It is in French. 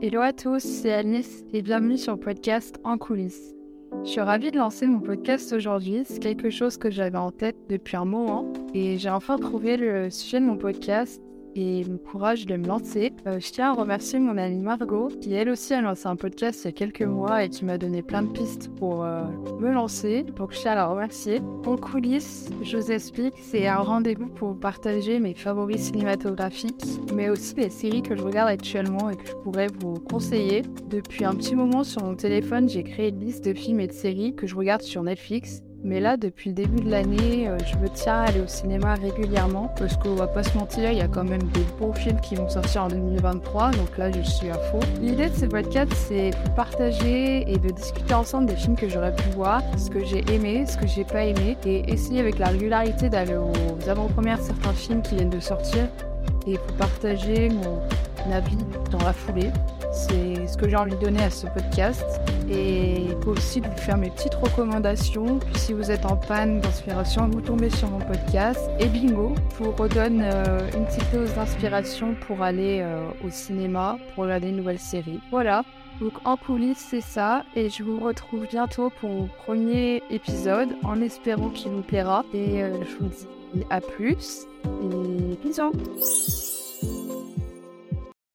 Hello à tous, c'est Alice et bienvenue sur le podcast En coulisses. Je suis ravie de lancer mon podcast aujourd'hui. C'est quelque chose que j'avais en tête depuis un moment et j'ai enfin trouvé le sujet de mon podcast et le courage de me lancer. Euh, je tiens à remercier mon amie Margot, qui elle aussi a lancé un podcast il y a quelques mois et qui m'a donné plein de pistes pour euh, me lancer. Donc je tiens à la remercier. En coulisses, je vous explique, c'est un rendez-vous pour partager mes favoris cinématographiques, mais aussi les séries que je regarde actuellement et que je pourrais vous conseiller. Depuis un petit moment sur mon téléphone, j'ai créé une liste de films et de séries que je regarde sur Netflix mais là, depuis le début de l'année, euh, je me tiens à aller au cinéma régulièrement parce qu'on va pas se mentir, il y a quand même des beaux films qui vont sortir en 2023, donc là, je suis à fond. L'idée de ce podcast, c'est de partager et de discuter ensemble des films que j'aurais pu voir, ce que j'ai aimé, ce que j'ai pas aimé, et essayer avec la régularité d'aller aux avant-premières certains films qui viennent de sortir et pour partager mon avis dans la foulée. C'est ce que j'ai envie de donner à ce podcast. Et aussi de vous faire mes petites recommandations. Puis si vous êtes en panne d'inspiration, vous tombez sur mon podcast. Et bingo, je vous redonne euh, une petite dose d'inspiration pour aller euh, au cinéma, pour regarder une nouvelle série. Voilà. Donc en coulisses, c'est ça. Et je vous retrouve bientôt pour mon premier épisode, en espérant qu'il vous plaira. Et euh, je vous dis à plus. Et bisous